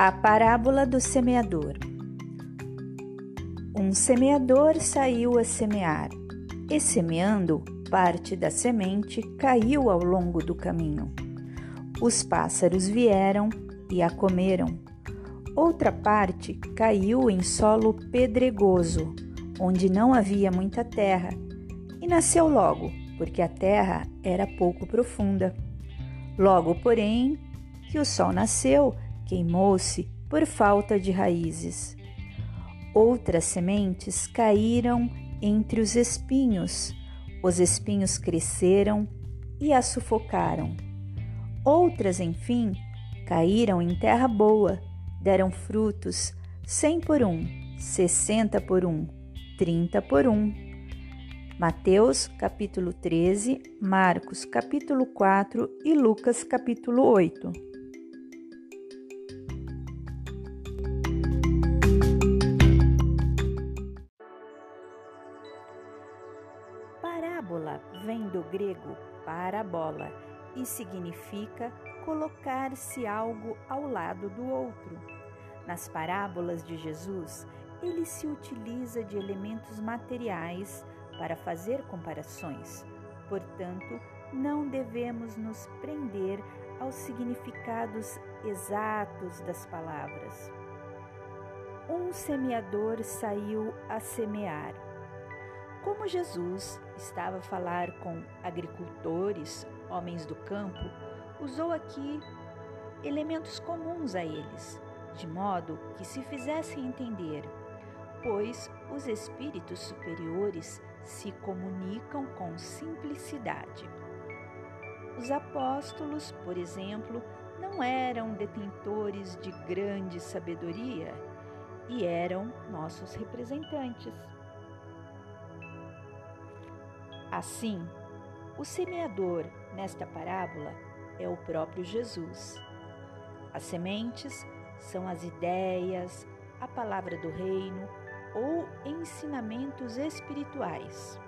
A parábola do semeador. Um semeador saiu a semear, e semeando, parte da semente caiu ao longo do caminho. Os pássaros vieram e a comeram. Outra parte caiu em solo pedregoso, onde não havia muita terra, e nasceu logo, porque a terra era pouco profunda. Logo, porém, que o sol nasceu, queimou-se por falta de raízes. Outras sementes caíram entre os espinhos, os espinhos cresceram e a sufocaram. Outras, enfim, caíram em terra boa, deram frutos cem por um, sessenta por um, trinta por um. Mateus capítulo 13, Marcos capítulo 4 e Lucas capítulo 8. Vem do grego parabola e significa colocar-se algo ao lado do outro. Nas parábolas de Jesus, ele se utiliza de elementos materiais para fazer comparações. Portanto, não devemos nos prender aos significados exatos das palavras. Um semeador saiu a semear como Jesus estava a falar com agricultores, homens do campo, usou aqui elementos comuns a eles, de modo que se fizessem entender, pois os espíritos superiores se comunicam com simplicidade. Os apóstolos, por exemplo, não eram detentores de grande sabedoria e eram nossos representantes. Assim, o semeador nesta parábola é o próprio Jesus. As sementes são as ideias, a palavra do reino ou ensinamentos espirituais.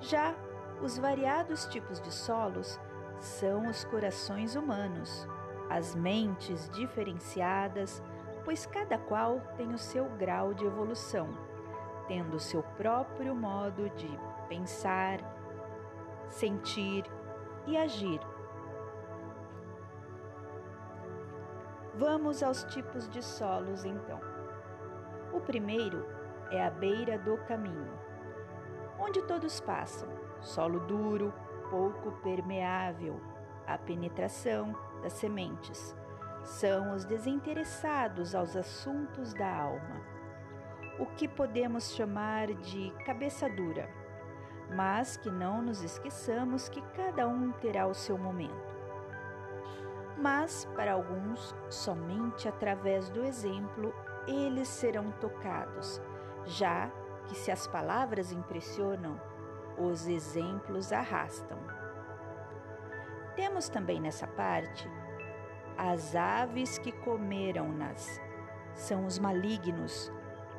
Já os variados tipos de solos são os corações humanos, as mentes diferenciadas, pois cada qual tem o seu grau de evolução, tendo seu próprio modo de pensar, sentir e agir. Vamos aos tipos de solos então. O primeiro é a beira do caminho, onde todos passam, solo duro, pouco permeável à penetração das sementes. São os desinteressados aos assuntos da alma, o que podemos chamar de cabeça dura mas que não nos esqueçamos que cada um terá o seu momento. Mas, para alguns, somente através do exemplo eles serão tocados, já que se as palavras impressionam, os exemplos arrastam. Temos também nessa parte as aves que comeram-nas. São os malignos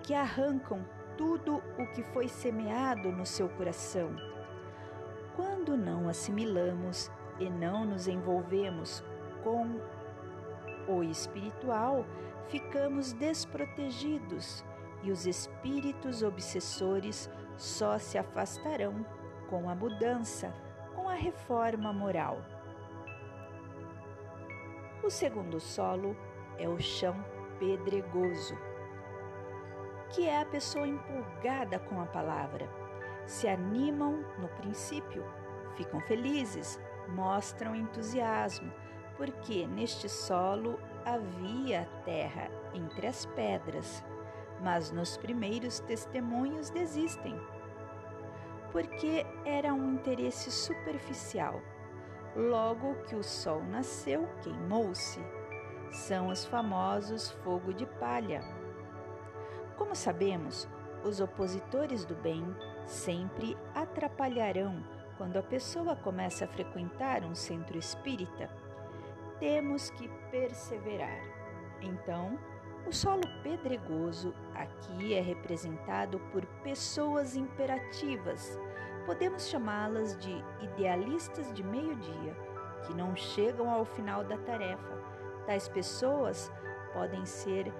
que arrancam tudo o que foi semeado no seu coração. Quando não assimilamos e não nos envolvemos com o espiritual, ficamos desprotegidos e os espíritos obsessores só se afastarão com a mudança, com a reforma moral. O segundo solo é o chão pedregoso que é a pessoa empolgada com a palavra. Se animam no princípio, ficam felizes, mostram entusiasmo, porque neste solo havia terra entre as pedras, mas nos primeiros testemunhos desistem, porque era um interesse superficial. Logo que o sol nasceu, queimou-se. São os famosos fogo de palha como sabemos, os opositores do bem sempre atrapalharão quando a pessoa começa a frequentar um centro espírita. Temos que perseverar. Então, o solo pedregoso aqui é representado por pessoas imperativas. Podemos chamá-las de idealistas de meio-dia, que não chegam ao final da tarefa. Tais pessoas podem ser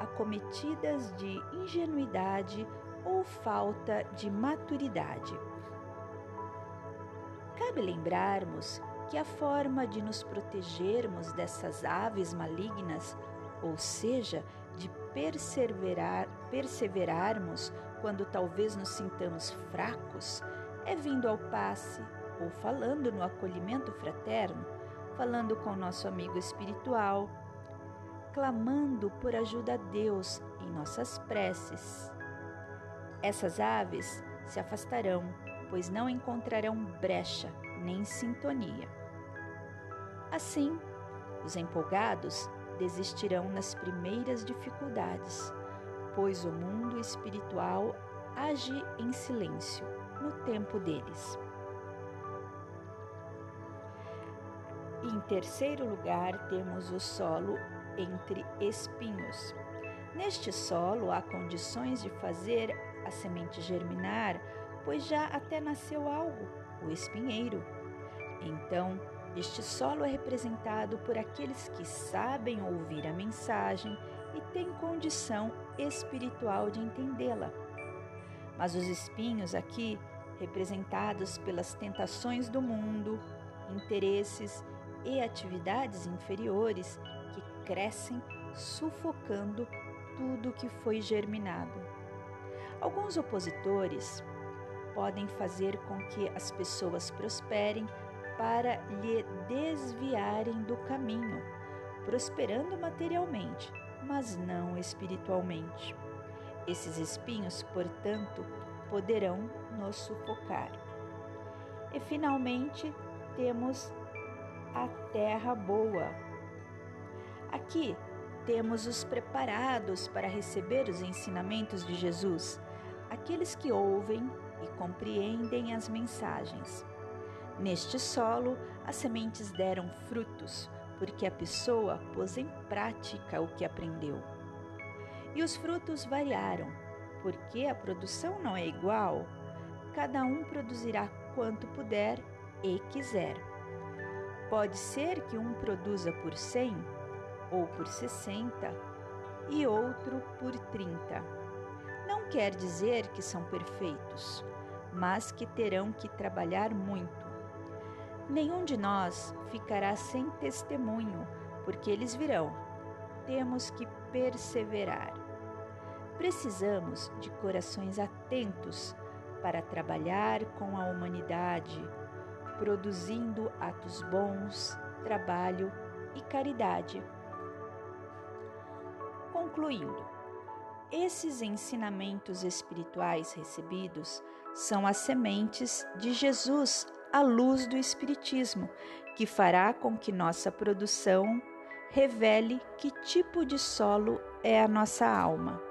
acometidas de ingenuidade ou falta de maturidade. Cabe lembrarmos que a forma de nos protegermos dessas aves malignas, ou seja, de perseverar, perseverarmos quando talvez nos sintamos fracos, é vindo ao passe ou falando no acolhimento fraterno, falando com nosso amigo espiritual, clamando por ajuda a Deus em nossas preces. Essas aves se afastarão, pois não encontrarão brecha nem sintonia. Assim, os empolgados desistirão nas primeiras dificuldades, pois o mundo espiritual age em silêncio no tempo deles. em terceiro lugar, temos o solo entre espinhos. Neste solo há condições de fazer a semente germinar, pois já até nasceu algo, o espinheiro. Então, este solo é representado por aqueles que sabem ouvir a mensagem e têm condição espiritual de entendê-la. Mas os espinhos aqui, representados pelas tentações do mundo, interesses e atividades inferiores crescem sufocando tudo que foi germinado. Alguns opositores podem fazer com que as pessoas prosperem para lhe desviarem do caminho, prosperando materialmente, mas não espiritualmente. Esses espinhos, portanto, poderão nos sufocar. E finalmente temos a terra boa. Aqui temos os preparados para receber os ensinamentos de Jesus, aqueles que ouvem e compreendem as mensagens. Neste solo, as sementes deram frutos, porque a pessoa pôs em prática o que aprendeu. E os frutos variaram, porque a produção não é igual. Cada um produzirá quanto puder e quiser. Pode ser que um produza por 100 ou por 60 e outro por 30. Não quer dizer que são perfeitos, mas que terão que trabalhar muito. Nenhum de nós ficará sem testemunho, porque eles virão. Temos que perseverar. Precisamos de corações atentos para trabalhar com a humanidade produzindo atos bons, trabalho e caridade. Concluindo, esses ensinamentos espirituais recebidos são as sementes de Jesus à luz do Espiritismo, que fará com que nossa produção revele que tipo de solo é a nossa alma.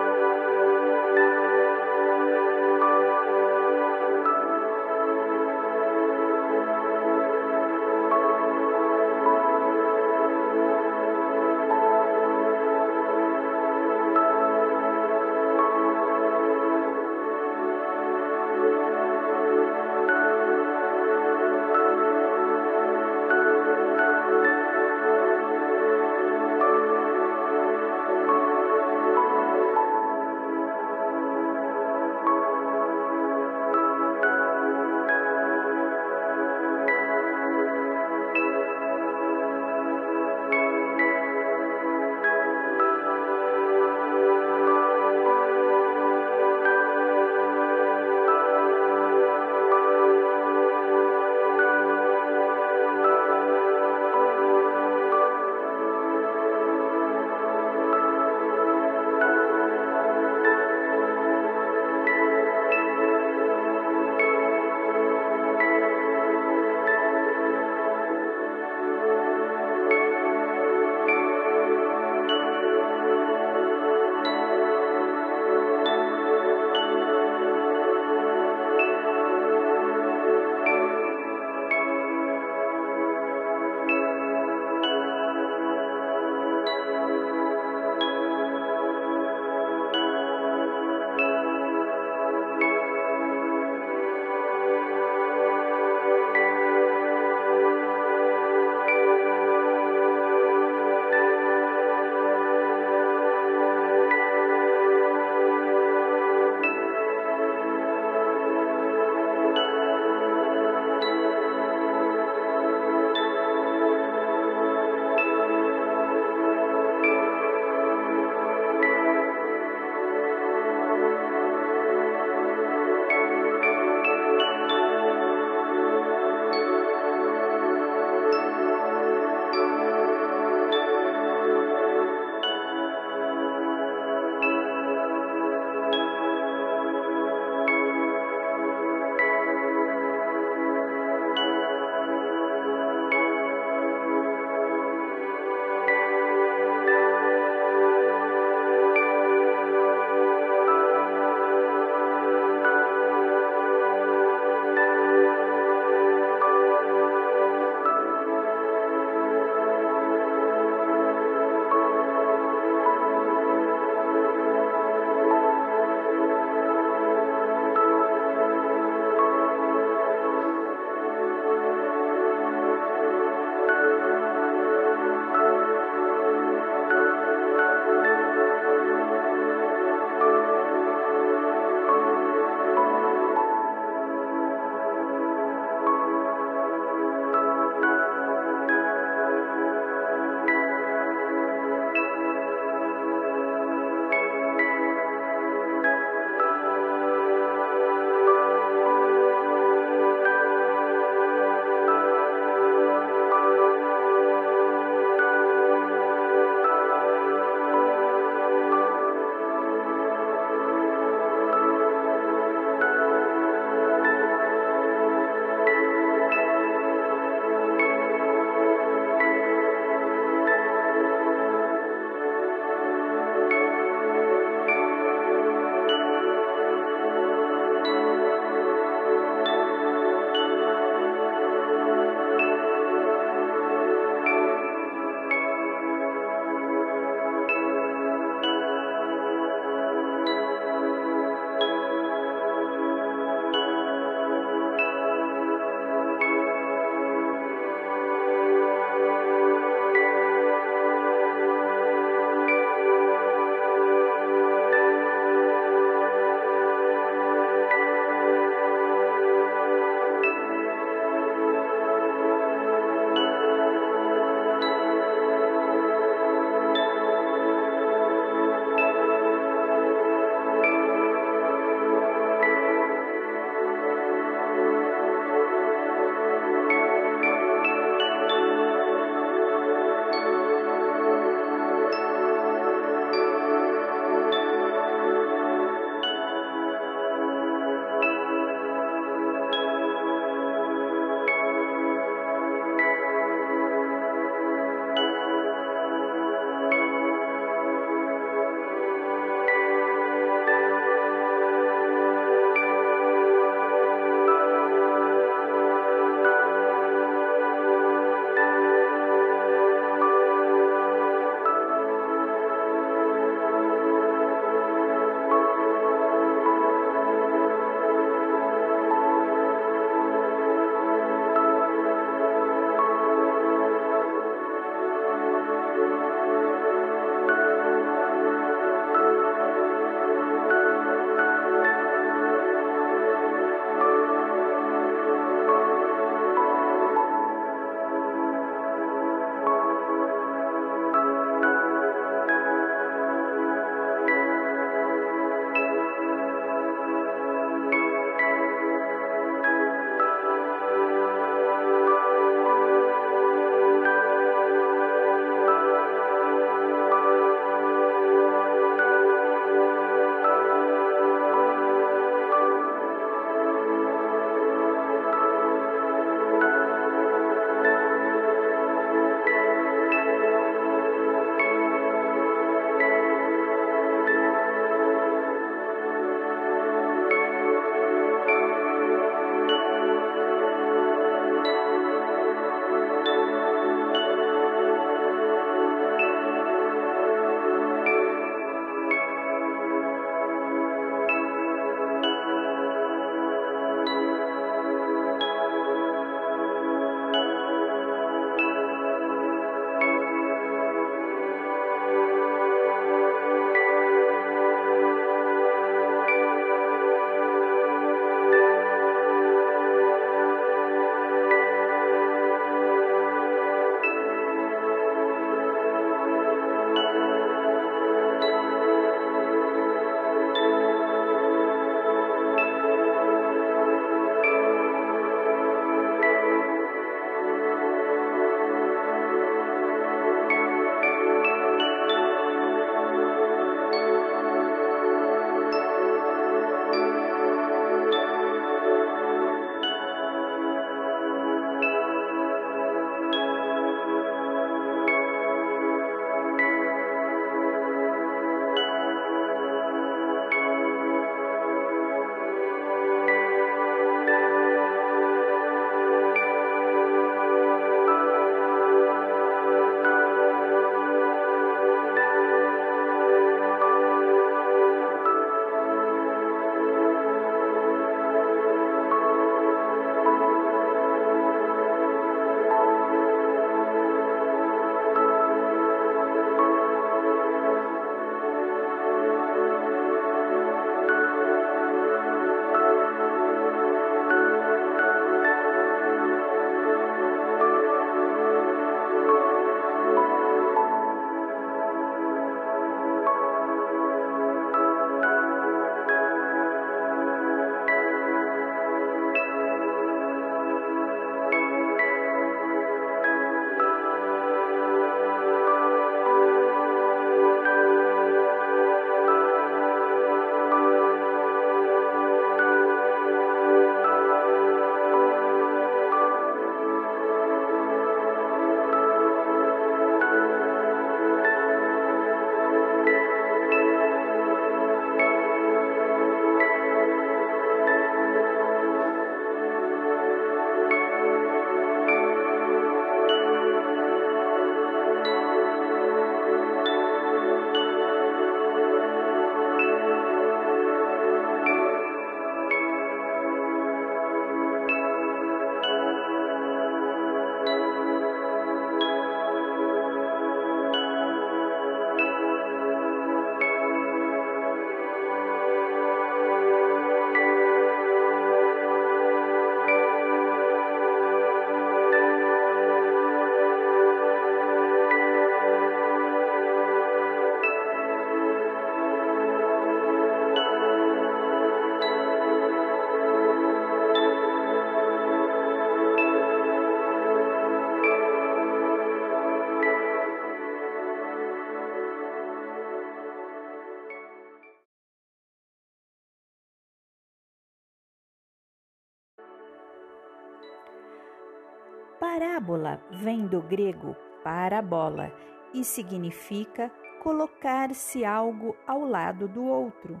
Parábola vem do grego parabola e significa colocar-se algo ao lado do outro.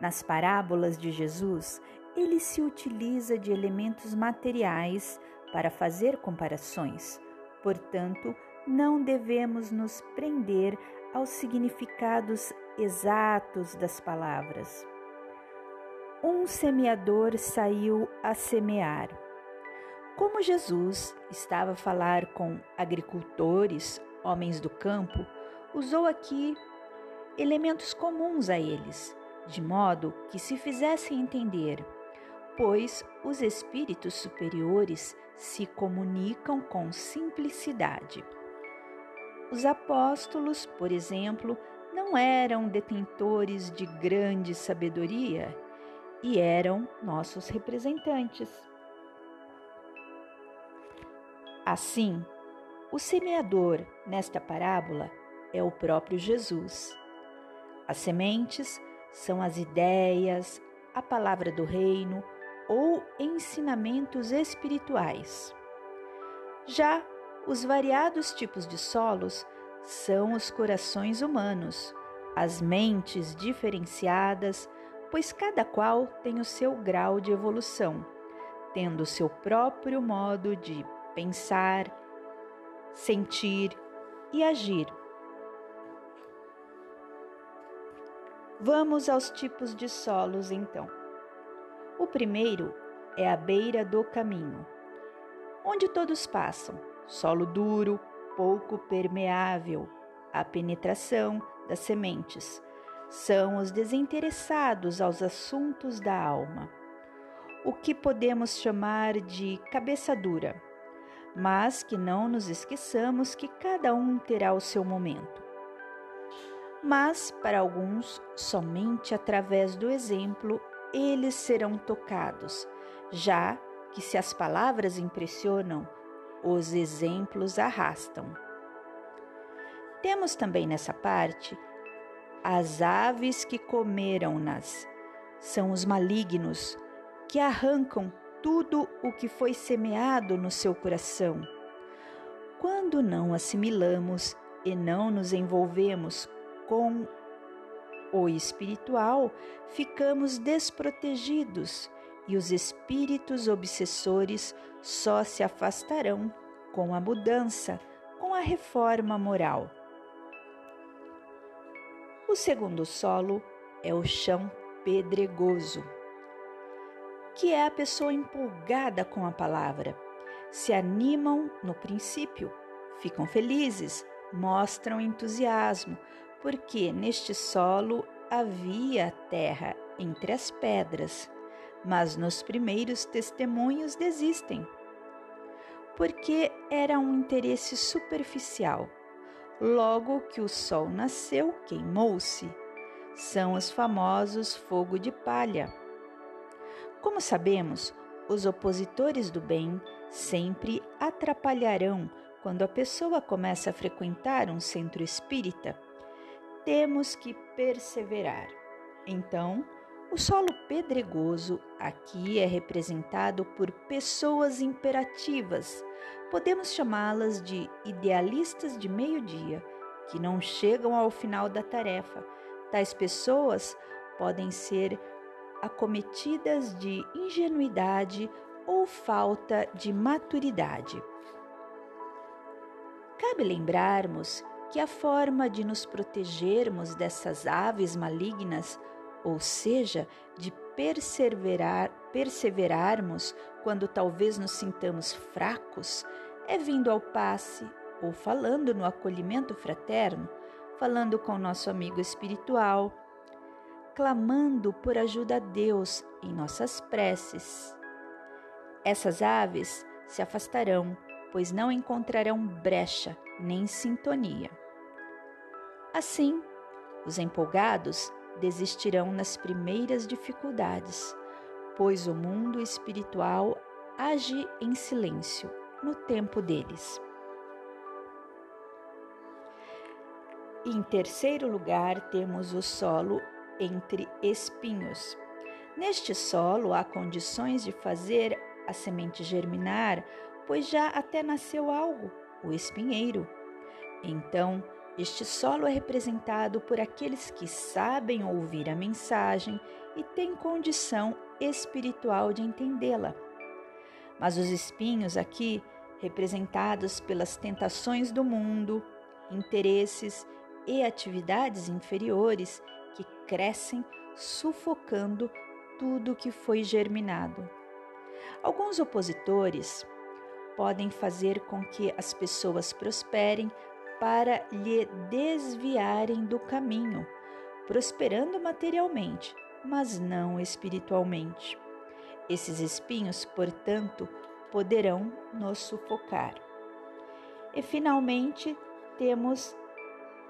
Nas parábolas de Jesus, ele se utiliza de elementos materiais para fazer comparações. Portanto, não devemos nos prender aos significados exatos das palavras. Um semeador saiu a semear. Como Jesus estava a falar com agricultores, homens do campo, usou aqui elementos comuns a eles, de modo que se fizessem entender, pois os espíritos superiores se comunicam com simplicidade. Os apóstolos, por exemplo, não eram detentores de grande sabedoria e eram nossos representantes. Assim, o semeador nesta parábola é o próprio Jesus. As sementes são as ideias, a palavra do reino ou ensinamentos espirituais. Já os variados tipos de solos são os corações humanos, as mentes diferenciadas, pois cada qual tem o seu grau de evolução, tendo o seu próprio modo de pensar, sentir e agir. Vamos aos tipos de solos então. O primeiro é a beira do caminho, onde todos passam, solo duro, pouco permeável à penetração das sementes. São os desinteressados aos assuntos da alma, o que podemos chamar de cabeça dura, mas que não nos esqueçamos que cada um terá o seu momento mas para alguns, somente através do exemplo eles serão tocados, já que se as palavras impressionam, os exemplos arrastam. Temos também nessa parte as aves que comeram-nas. São os malignos que arrancam tudo o que foi semeado no seu coração. Quando não assimilamos e não nos envolvemos com o espiritual, ficamos desprotegidos e os espíritos obsessores só se afastarão com a mudança, com a reforma moral. O segundo solo é o chão pedregoso, que é a pessoa empolgada com a palavra. Se animam no princípio, ficam felizes, mostram entusiasmo, porque neste solo havia terra entre as pedras, mas nos primeiros testemunhos desistem, porque era um interesse superficial. Logo que o sol nasceu, queimou-se. São os famosos fogo de palha. Como sabemos, os opositores do bem sempre atrapalharão quando a pessoa começa a frequentar um centro espírita temos que perseverar. Então, o solo pedregoso aqui é representado por pessoas imperativas. Podemos chamá-las de idealistas de meio-dia, que não chegam ao final da tarefa. Tais pessoas podem ser acometidas de ingenuidade ou falta de maturidade. Cabe lembrarmos que a forma de nos protegermos dessas aves malignas, ou seja, de perseverar, perseverarmos quando talvez nos sintamos fracos, é vindo ao passe ou falando no acolhimento fraterno, falando com nosso amigo espiritual, clamando por ajuda a Deus em nossas preces. Essas aves se afastarão, pois não encontrarão brecha nem sintonia. Assim, os empolgados desistirão nas primeiras dificuldades, pois o mundo espiritual age em silêncio no tempo deles. Em terceiro lugar, temos o solo entre espinhos. Neste solo há condições de fazer a semente germinar pois já até nasceu algo, o espinheiro. Então, este solo é representado por aqueles que sabem ouvir a mensagem e têm condição espiritual de entendê-la. Mas os espinhos aqui, representados pelas tentações do mundo, interesses e atividades inferiores que crescem sufocando tudo que foi germinado. Alguns opositores podem fazer com que as pessoas prosperem para lhe desviarem do caminho, prosperando materialmente, mas não espiritualmente. Esses espinhos, portanto, poderão nos sufocar. E finalmente temos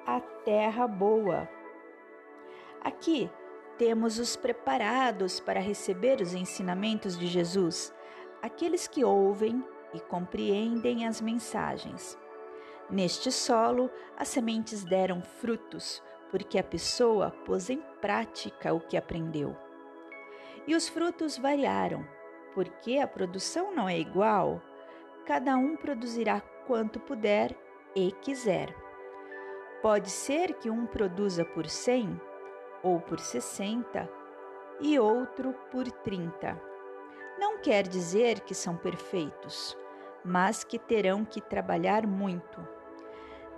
a terra boa. Aqui temos os preparados para receber os ensinamentos de Jesus, aqueles que ouvem e compreendem as mensagens. Neste solo, as sementes deram frutos, porque a pessoa pôs em prática o que aprendeu. E os frutos variaram, porque a produção não é igual. Cada um produzirá quanto puder e quiser. Pode ser que um produza por cem ou por sessenta e outro por trinta. Não quer dizer que são perfeitos, mas que terão que trabalhar muito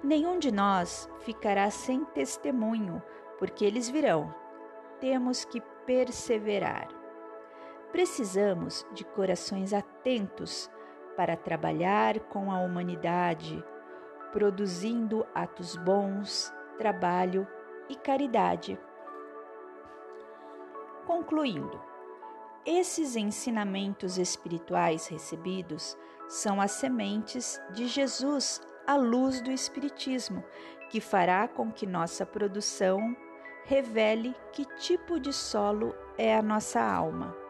Nenhum de nós ficará sem testemunho, porque eles virão. Temos que perseverar. Precisamos de corações atentos para trabalhar com a humanidade, produzindo atos bons, trabalho e caridade. Concluindo, esses ensinamentos espirituais recebidos são as sementes de Jesus a luz do Espiritismo, que fará com que nossa produção revele que tipo de solo é a nossa alma.